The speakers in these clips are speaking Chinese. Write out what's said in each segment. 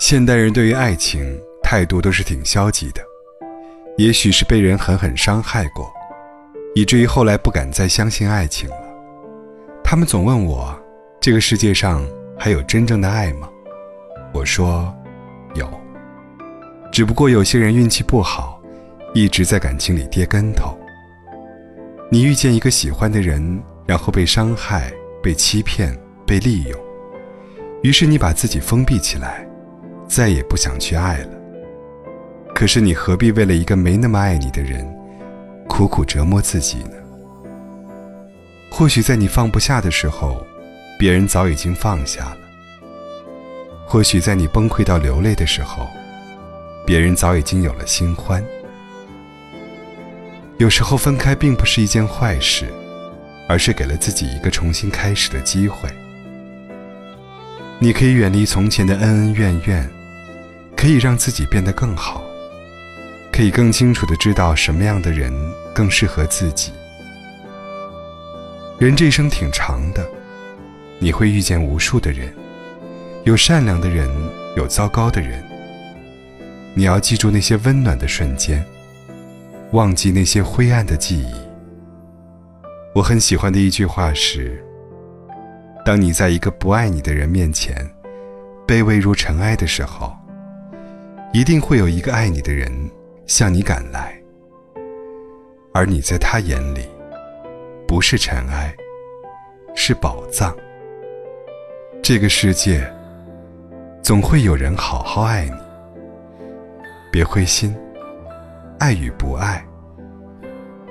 现代人对于爱情态度都是挺消极的，也许是被人狠狠伤害过，以至于后来不敢再相信爱情了。他们总问我，这个世界上还有真正的爱吗？我说，有。只不过有些人运气不好，一直在感情里跌跟头。你遇见一个喜欢的人，然后被伤害、被欺骗、被利用，于是你把自己封闭起来。再也不想去爱了。可是你何必为了一个没那么爱你的人，苦苦折磨自己呢？或许在你放不下的时候，别人早已经放下了；或许在你崩溃到流泪的时候，别人早已经有了新欢。有时候分开并不是一件坏事，而是给了自己一个重新开始的机会。你可以远离从前的恩恩怨怨。可以让自己变得更好，可以更清楚的知道什么样的人更适合自己。人这一生挺长的，你会遇见无数的人，有善良的人，有糟糕的人。你要记住那些温暖的瞬间，忘记那些灰暗的记忆。我很喜欢的一句话是：当你在一个不爱你的人面前，卑微如尘埃的时候。一定会有一个爱你的人向你赶来，而你在他眼里不是尘埃，是宝藏。这个世界总会有人好好爱你，别灰心，爱与不爱，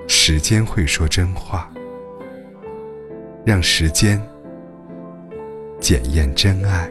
时间会说真话，让时间检验真爱。